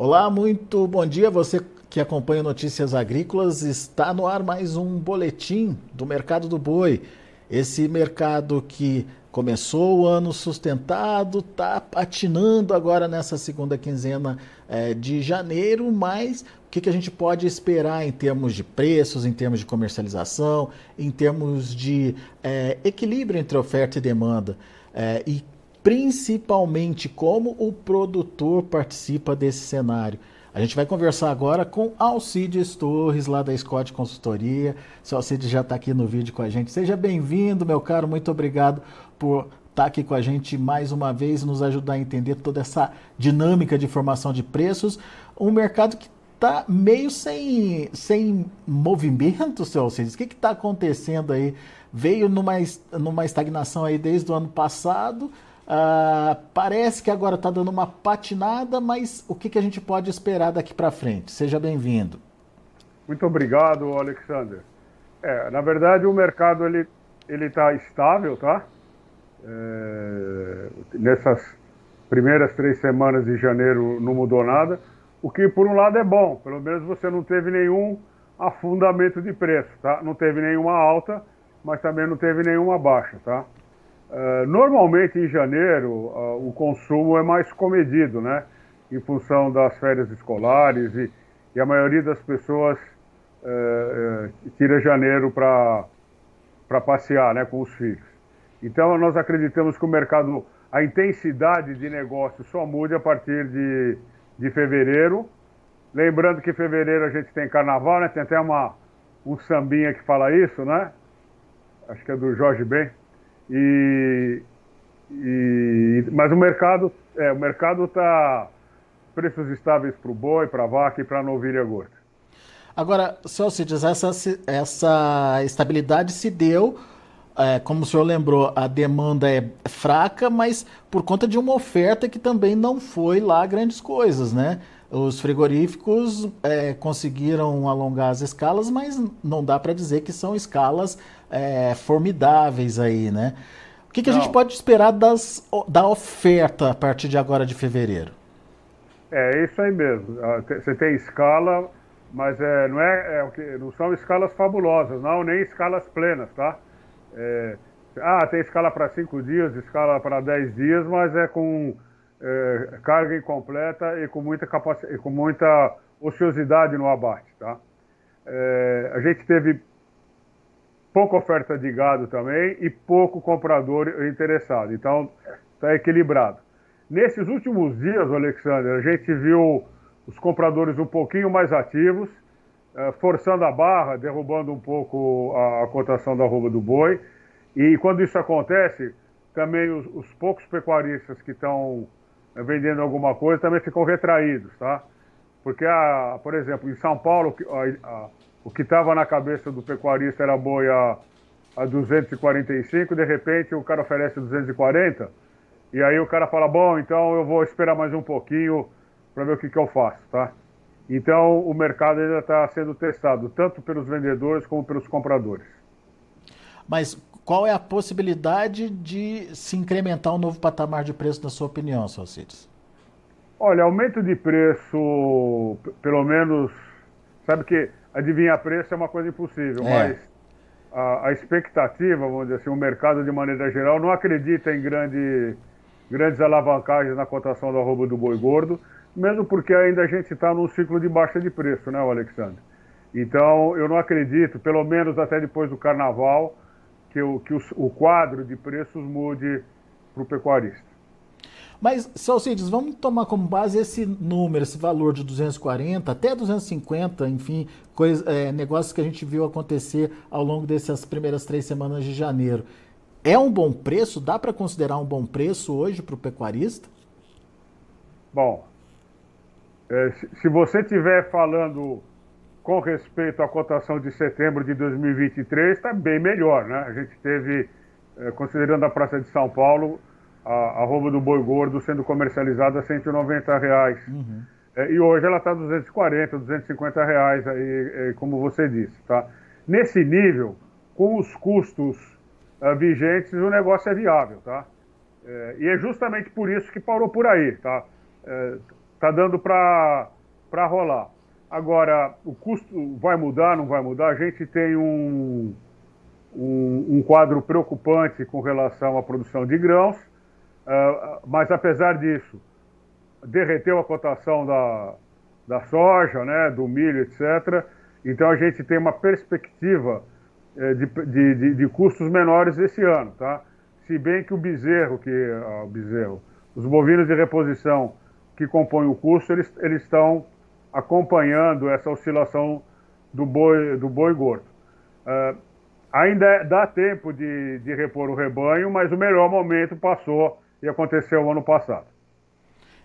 Olá, muito bom dia. Você que acompanha Notícias Agrícolas, está no ar mais um boletim do mercado do boi. Esse mercado que começou o ano sustentado, está patinando agora nessa segunda quinzena é, de janeiro, mas o que, que a gente pode esperar em termos de preços, em termos de comercialização, em termos de é, equilíbrio entre oferta e demanda? É, e principalmente como o produtor participa desse cenário. A gente vai conversar agora com Alcides Torres, lá da Scott Consultoria. Seu Alcides já está aqui no vídeo com a gente. Seja bem-vindo, meu caro. Muito obrigado por estar tá aqui com a gente mais uma vez, nos ajudar a entender toda essa dinâmica de formação de preços. Um mercado que está meio sem, sem movimento, seu Alcides. O que está acontecendo aí? Veio numa, numa estagnação aí desde o ano passado Uh, parece que agora está dando uma patinada, mas o que, que a gente pode esperar daqui para frente? Seja bem-vindo. Muito obrigado, Alexander. É, na verdade, o mercado ele ele está estável, tá? É, nessas primeiras três semanas de janeiro não mudou nada, o que por um lado é bom, pelo menos você não teve nenhum afundamento de preço, tá? Não teve nenhuma alta, mas também não teve nenhuma baixa, tá? Uh, normalmente em janeiro uh, o consumo é mais comedido, né? Em função das férias escolares e, e a maioria das pessoas uh, tira janeiro para passear, né? Com os filhos. Então nós acreditamos que o mercado, a intensidade de negócio só muda a partir de, de fevereiro. Lembrando que em fevereiro a gente tem carnaval, né? Tem até uma, um sambinha que fala isso, né? Acho que é do Jorge Ben e, e, mas o mercado é, o mercado está preços estáveis para o boi, para a vaca e para a novilha gorda. Agora, seu Cides, essa, essa estabilidade se deu, é, como o senhor lembrou, a demanda é fraca, mas por conta de uma oferta que também não foi lá grandes coisas, né? Os frigoríficos é, conseguiram alongar as escalas, mas não dá para dizer que são escalas é, formidáveis aí, né? O que, que a gente pode esperar das, da oferta a partir de agora de fevereiro? É isso aí mesmo. Ah, você tem escala, mas é, não, é, é, não são escalas fabulosas, não, nem escalas plenas, tá? É, ah, tem escala para cinco dias, escala para dez dias, mas é com é, carga incompleta e com muita capacidade, com muita ociosidade no abate, tá? É, a gente teve pouca oferta de gado também e pouco comprador interessado, então está equilibrado. Nesses últimos dias, Alexander, a gente viu os compradores um pouquinho mais ativos, é, forçando a barra, derrubando um pouco a, cotação da roupa do boi. E quando isso acontece, também os, os poucos pecuaristas que estão vendendo alguma coisa também ficam retraídos, tá? Porque, a, por exemplo, em São Paulo, a, a, o que estava na cabeça do pecuarista era boi a, a 245, de repente o cara oferece 240, e aí o cara fala, bom, então eu vou esperar mais um pouquinho para ver o que, que eu faço, tá? Então o mercado ainda está sendo testado, tanto pelos vendedores como pelos compradores. Mas qual é a possibilidade de se incrementar um novo patamar de preço, na sua opinião, Salcides? Olha, aumento de preço, pelo menos, sabe que adivinhar preço é uma coisa impossível, é. mas a, a, expectativa, vamos dizer assim, o mercado de maneira geral não acredita em grande, grandes alavancagens na cotação da roupa do boi gordo, mesmo porque ainda a gente está num ciclo de baixa de preço, né, Alexandre? Então, eu não acredito, pelo menos até depois do carnaval, que o, que o, o quadro de preços mude para o pecuarista. Mas, Salcides, vamos tomar como base esse número, esse valor de 240 até 250, enfim, coisa, é, negócios que a gente viu acontecer ao longo dessas primeiras três semanas de janeiro. É um bom preço? Dá para considerar um bom preço hoje para o pecuarista? Bom, é, se, se você estiver falando com respeito à cotação de setembro de 2023, está bem melhor, né? A gente teve, eh, considerando a Praça de São Paulo, a, a roupa do boi gordo sendo comercializada a 190 reais. Uhum. É, e hoje ela está 240, 250 reais, aí, é, como você disse, tá? Nesse nível, com os custos uh, vigentes, o negócio é viável, tá? É, e é justamente por isso que parou por aí, tá? tá dando para rolar. Agora, o custo vai mudar, não vai mudar? A gente tem um, um, um quadro preocupante com relação à produção de grãos, uh, mas apesar disso, derreteu a cotação da, da soja, né, do milho, etc. Então a gente tem uma perspectiva eh, de, de, de, de, custos menores esse ano, tá? Se bem que o bezerro, que ah, o bezerro, os bovinos de reposição que compõem o custo, eles, eles estão acompanhando essa oscilação do boi, do boi gordo. Uh, ainda é, dá tempo de, de repor o rebanho, mas o melhor momento passou e aconteceu ano passado.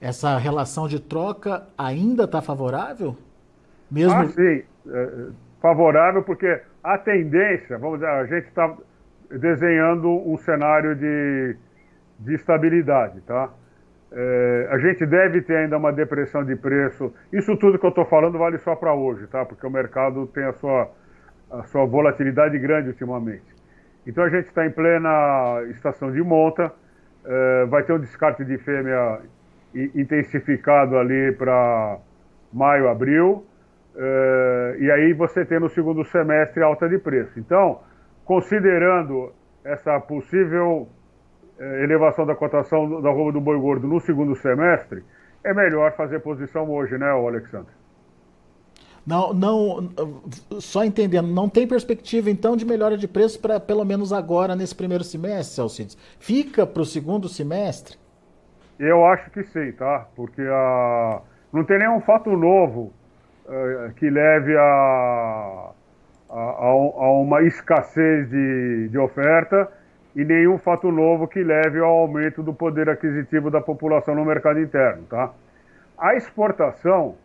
Essa relação de troca ainda está favorável? Mesmo... Ah, sim, é, favorável porque a tendência, vamos dizer, a gente está desenhando um cenário de, de estabilidade, tá? É, a gente deve ter ainda uma depressão de preço. Isso tudo que eu estou falando vale só para hoje, tá? Porque o mercado tem a sua, a sua volatilidade grande ultimamente. Então a gente está em plena estação de monta, é, vai ter um descarte de fêmea intensificado ali para maio, abril, é, e aí você tem no segundo semestre alta de preço. Então, considerando essa possível elevação da cotação da roupa do boi gordo no segundo semestre, é melhor fazer posição hoje, né, Alexandre? Não, não, só entendendo, não tem perspectiva então de melhora de preço para pelo menos agora nesse primeiro semestre, Alcides? Fica para o segundo semestre? Eu acho que sim, tá? Porque a... não tem nenhum fato novo uh, que leve a, a, a, uma escassez de, de oferta e nenhum fato novo que leve ao aumento do poder aquisitivo da população no mercado interno. Tá? A exportação,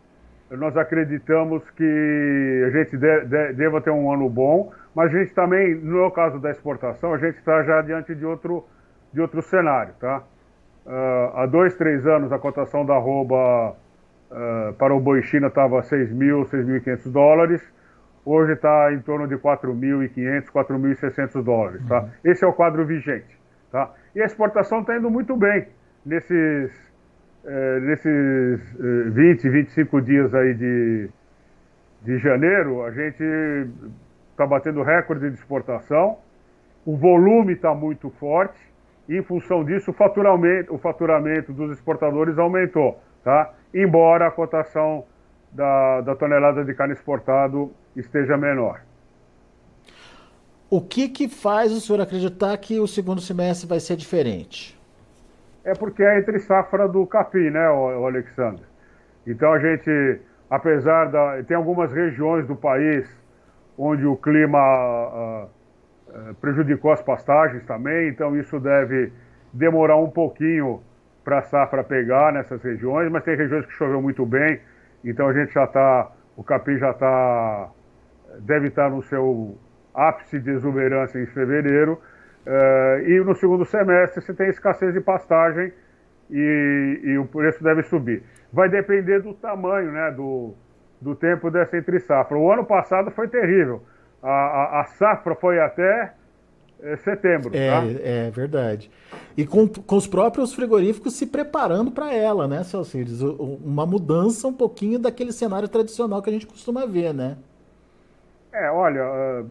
nós acreditamos que a gente de, de, deva ter um ano bom, mas a gente também, no caso da exportação, a gente está já diante de outro, de outro cenário. Tá? Uh, há dois, três anos, a cotação da arroba uh, para o boi China estava 6 mil, 6.500 dólares hoje está em torno de 4.500, 4.600 dólares. Tá? Uhum. Esse é o quadro vigente. Tá? E a exportação está indo muito bem nesses, é, nesses é, 20, 25 dias aí de, de janeiro. A gente está batendo recorde de exportação, o volume está muito forte e, em função disso, o faturamento, o faturamento dos exportadores aumentou. Tá? Embora a cotação da, da tonelada de carne exportado esteja menor. O que, que faz o senhor acreditar que o segundo semestre vai ser diferente? É porque é entre safra do capim, né, o Alexandre? Então a gente, apesar da. Tem algumas regiões do país onde o clima uh, uh, prejudicou as pastagens também, então isso deve demorar um pouquinho para a safra pegar nessas regiões, mas tem regiões que choveu muito bem, então a gente já está. O capim já está deve estar no seu ápice de exuberância em fevereiro. Uh, e no segundo semestre você tem escassez de pastagem e, e, o preço deve subir. Vai depender do tamanho, né, do, do tempo dessa entre safra. O ano passado foi terrível. A, a, a safra foi até é, setembro. É, tá? é verdade. E com, com os próprios frigoríficos se preparando para ela, né, Celcides? Uma mudança um pouquinho daquele cenário tradicional que a gente costuma ver, né? É, olha, ah,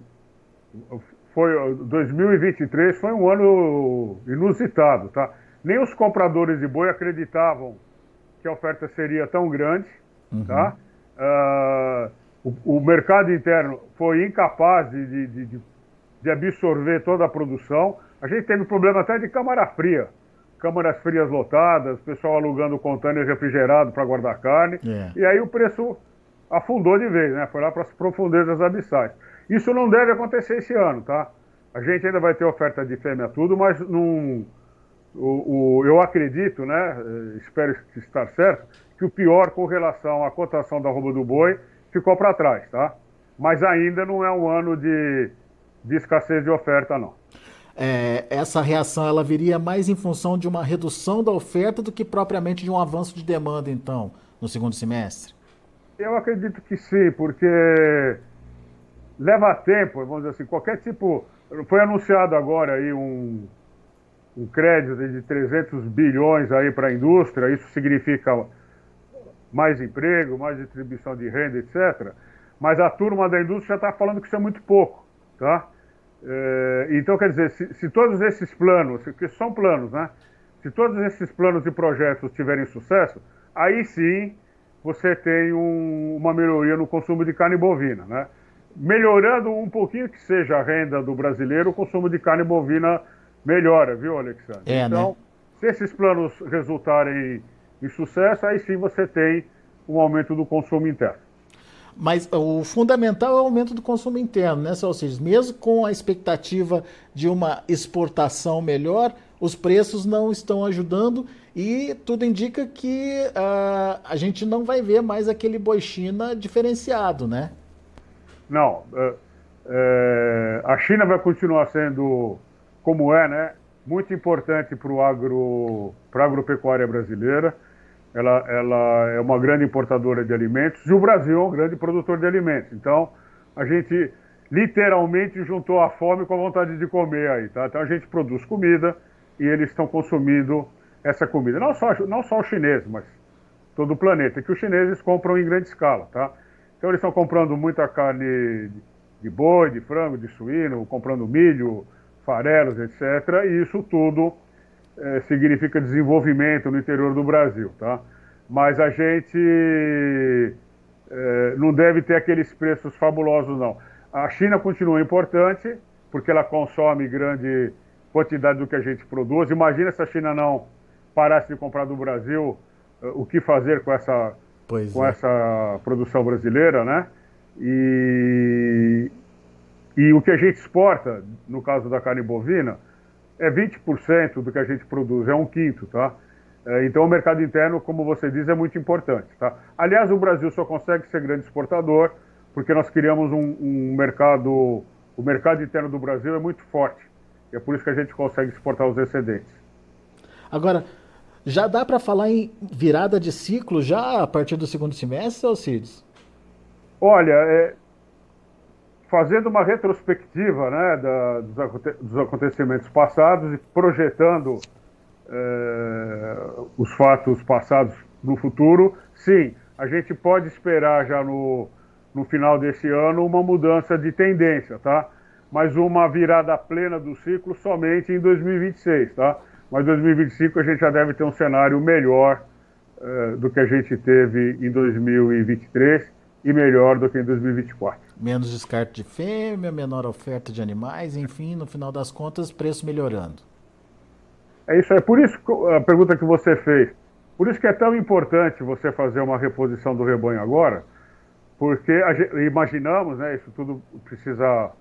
foi 2023 foi um ano inusitado, tá? Nem os compradores de boi acreditavam que a oferta seria tão grande, uhum. tá? Uh, o, o, mercado interno foi incapaz de, de, de, de, absorver toda a produção. A gente teve problema até de câmara fria. Câmaras frias lotadas, pessoal alugando container refrigerado para guardar carne. É. E aí o preço afundou de vez, né? Foi lá para as profundezas abissais. Isso não deve acontecer esse ano, tá? A gente ainda vai ter oferta de fêmea tudo, mas num, o, o, eu acredito, né? Eh, espero estar certo, que o pior com relação à cotação da roupa do boi ficou para trás, tá? Mas ainda não é um ano de, de escassez de oferta, não. É, essa reação ela viria mais em função de uma redução da oferta do que propriamente de um avanço de demanda, então, no segundo semestre? Eu acredito que sim, porque leva tempo, vamos dizer assim, qualquer tipo. Foi anunciado agora aí um, um crédito de 300 bilhões aí para a indústria, isso significa mais emprego, mais distribuição de renda, etc. Mas a turma da indústria já está falando que isso é muito pouco, tá? É, então, quer dizer, se, se, todos esses planos, que são planos, né? Se todos esses planos e projetos tiverem sucesso, aí sim você tem um, uma melhoria no consumo de carne bovina, né? Melhorando um pouquinho que seja a renda do brasileiro, o consumo de carne bovina melhora, viu, Alexandre? É, então, né? se esses planos resultarem em sucesso, aí sim você tem um aumento do consumo interno. Mas o fundamental é o aumento do consumo interno, né, Salsiches? Mesmo com a expectativa de uma exportação melhor, os preços não estão ajudando e tudo indica que uh, a gente não vai ver mais aquele boi China diferenciado, né? Não. É, é, a China vai continuar sendo, como é, né? Muito importante para agro, a agropecuária brasileira ela, ela é uma grande importadora de alimentos e o Brasil é um grande produtor de alimentos. Então, a gente literalmente juntou a fome com a vontade de comer aí, tá? Então a gente produz comida e eles estão consumindo essa comida. Não só, não só os chineses, mas todo o planeta, que os chineses compram em grande escala, tá? Então eles estão comprando muita carne de boi, de frango, de suíno, comprando milho, farelos, etc. E isso tudo é, significa desenvolvimento no interior do Brasil, tá? Mas a gente é, não deve ter aqueles preços fabulosos, não. A China continua importante, porque ela consome grande quantidade do que a gente produz. Imagina se a China não parasse de comprar do Brasil, é, o que fazer com essa, com é. essa produção brasileira, né? E, e o que a gente exporta, no caso da carne bovina, é 20% do que a gente produz, é um quinto, tá? É, então o mercado interno, como você diz, é muito importante, tá? Aliás, o Brasil só consegue ser grande exportador porque nós criamos um, um mercado, o mercado interno do Brasil é muito forte. E é por isso que a gente consegue exportar os excedentes. Agora, já dá para falar em virada de ciclo já a partir do segundo semestre, Alcides? Olha, é, fazendo uma retrospectiva né, da, dos, dos, acontecimentos passados e projetando é, os fatos passados no futuro, sim, a gente pode esperar já no, no final desse ano uma mudança de tendência, tá? Mas uma virada plena do ciclo somente em 2026, tá? Mas 2025 a gente já deve ter um cenário melhor é, do que a gente teve em 2023 e melhor do que em 2024 menos descarte de fêmea, menor oferta de animais, enfim, no final das contas, preço melhorando. É isso aí. Por isso a pergunta que você fez. Por isso que é tão importante você fazer uma reposição do rebanho agora, porque imaginamos, né, isso tudo precisa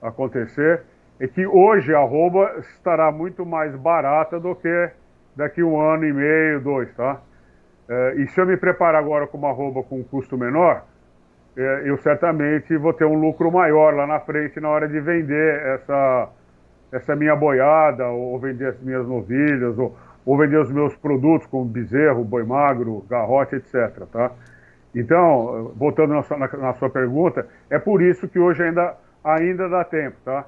acontecer, é que hoje a arroba estará muito mais barata do que daqui um ano e meio, dois, tá? É, e se eu me preparar agora com uma arroba com um custo menor, eu certamente vou ter um lucro maior lá na frente na hora de vender essa, essa minha boiada, ou vender as minhas novilhas, ou, ou vender os meus produtos como bezerro, boi magro, garrote, etc. Tá? Então, voltando na sua, na, na sua pergunta, é por isso que hoje ainda, ainda dá tempo, tá?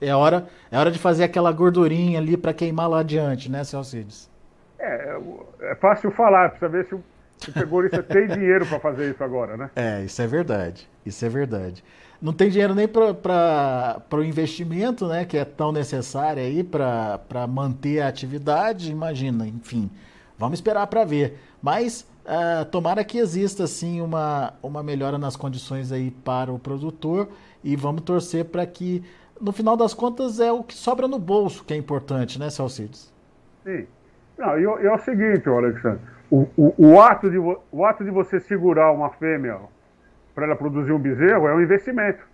É hora, é hora de fazer aquela gordurinha ali para queimar lá adiante, né, Celcides? É, é fácil falar, precisa ver se o o pecuarista tem dinheiro para fazer isso agora, né? É, isso é verdade. Isso é verdade. Não tem dinheiro nem para o investimento, né? Que é tão necessário aí para manter a atividade. Imagina, enfim. Vamos esperar para ver. Mas uh, tomara que exista sim uma, uma melhora nas condições aí para o produtor e vamos torcer para que, no final das contas, é o que sobra no bolso que é importante, né, Celcides? Sim. Não, e, e é o seguinte, Alexandre o, o, o, ato de, o ato de você segurar uma fêmea para ela produzir um bezerro é um investimento.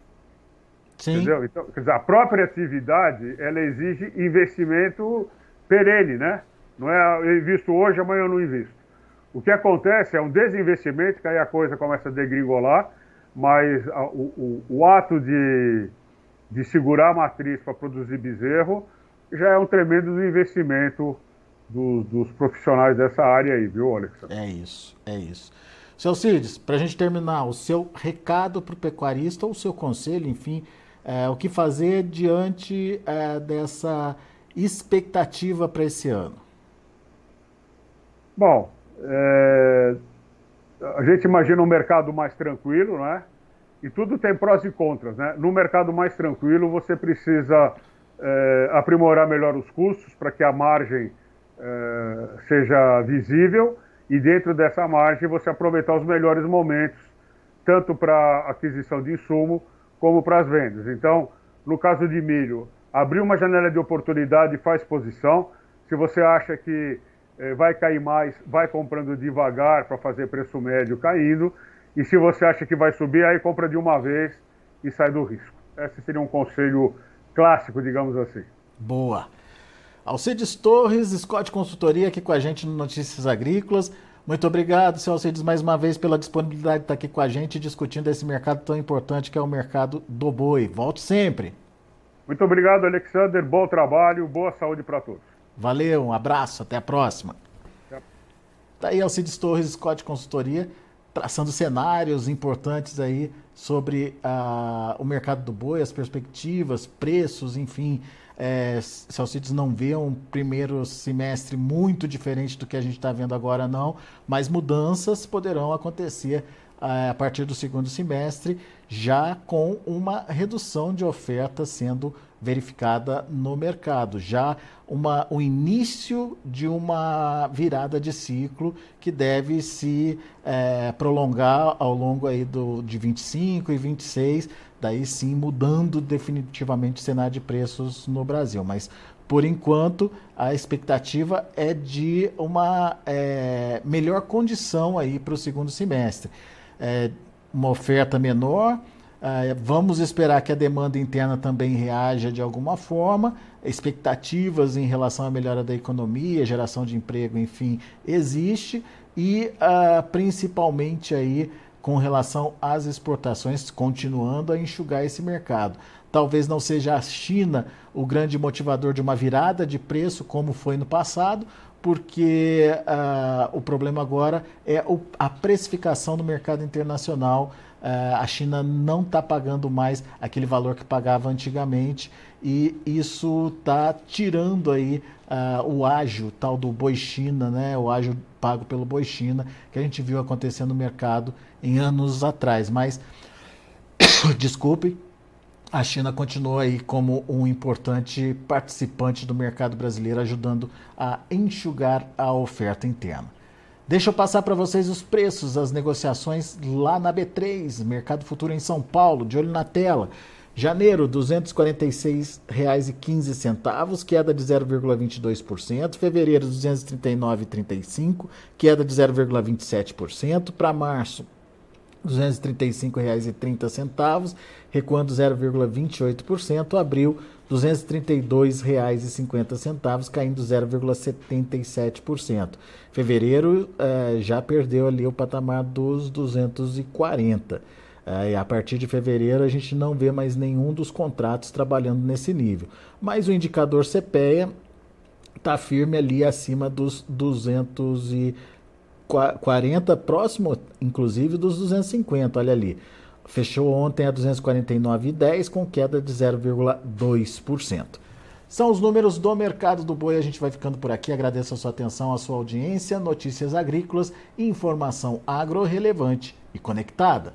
Sim. Entendeu? Então, quer dizer, a própria atividade, ela exige investimento perene, né? Não é eu invisto hoje, amanhã eu não invisto. O que acontece é um desinvestimento, que aí a coisa começa a degringolar, mas a, o, o, o, ato de, de segurar a matriz para produzir bezerro já é um tremendo investimento do, dos profissionais dessa área aí, viu, Alexandre? É isso, é isso. Seu Cides, para a gente terminar, o seu recado para o pecuarista, ou o seu conselho, enfim, é, o que fazer diante é, dessa expectativa para esse ano? Bom, é, a gente imagina um mercado mais tranquilo, né? E tudo tem prós e contras, né? No mercado mais tranquilo, você precisa é, aprimorar melhor os custos para que a margem é, seja visível e dentro dessa margem você aproveitar os melhores momentos, tanto para aquisição de insumo como para as vendas. Então, no caso de milho, abrir uma janela de oportunidade e faz posição. Se você acha que eh, vai cair mais, vai comprando devagar para fazer preço médio caindo. E se você acha que vai subir, aí compra de uma vez e sai do risco. Esse seria um conselho clássico, digamos assim. Boa. Alcides Torres, Scott Consultoria, aqui com a gente no Notícias Agrícolas. Muito obrigado, seu Alcides, mais uma vez pela disponibilidade de estar aqui com a gente discutindo esse mercado tão importante que é o mercado do boi. Volte sempre. Muito obrigado, Alexander. Bom trabalho, boa saúde para todos. Valeu, um abraço, até a próxima. Tá aí Alcides Torres, Scott Consultoria, traçando cenários importantes aí sobre uh, o mercado do boi, as perspectivas, preços, enfim. É, não vê um primeiro semestre muito diferente do que a gente está vendo agora, não, mas mudanças poderão acontecer uh, a partir do segundo semestre já com uma redução de oferta sendo verificada no mercado, já uma, o início de uma virada de ciclo que deve se é, prolongar ao longo aí do, de 25 e 26, daí sim mudando definitivamente o cenário de preços no Brasil. Mas por enquanto a expectativa é de uma é, melhor condição aí para o segundo semestre. É, uma oferta menor. Uh, vamos esperar que a demanda interna também reaja de alguma forma. Expectativas em relação à melhora da economia, geração de emprego, enfim, existe. E uh, principalmente aí com relação às exportações, continuando a enxugar esse mercado. Talvez não seja a China o grande motivador de uma virada de preço, como foi no passado, porque uh, o problema agora é o, a precificação no mercado internacional. Uh, a China não está pagando mais aquele valor que pagava antigamente e isso está tirando aí uh, o ágio tal do boi China, né? o ágio pago pelo boi China, que a gente viu acontecer no mercado em anos atrás. Mas, desculpe, a China continua aí como um importante participante do mercado brasileiro, ajudando a enxugar a oferta interna. Deixa eu passar para vocês os preços das negociações lá na B3, Mercado Futuro em São Paulo, de olho na tela. Janeiro, R$ 246,15, queda de 0,22%. Fevereiro, R$ 239,35, queda de 0,27%. Para março, R$ 235,30, recuando 0,28%. Abril, R$ 232,50, caindo 0,77%. Fevereiro eh, já perdeu ali o patamar dos 240. Eh, a partir de fevereiro a gente não vê mais nenhum dos contratos trabalhando nesse nível. Mas o indicador CPEA está firme ali acima dos 240 40, próximo inclusive dos 250, olha ali. Fechou ontem a 249,10 com queda de 0,2%. São os números do mercado do boi. A gente vai ficando por aqui. Agradeço a sua atenção, a sua audiência. Notícias agrícolas, informação agro relevante e conectada.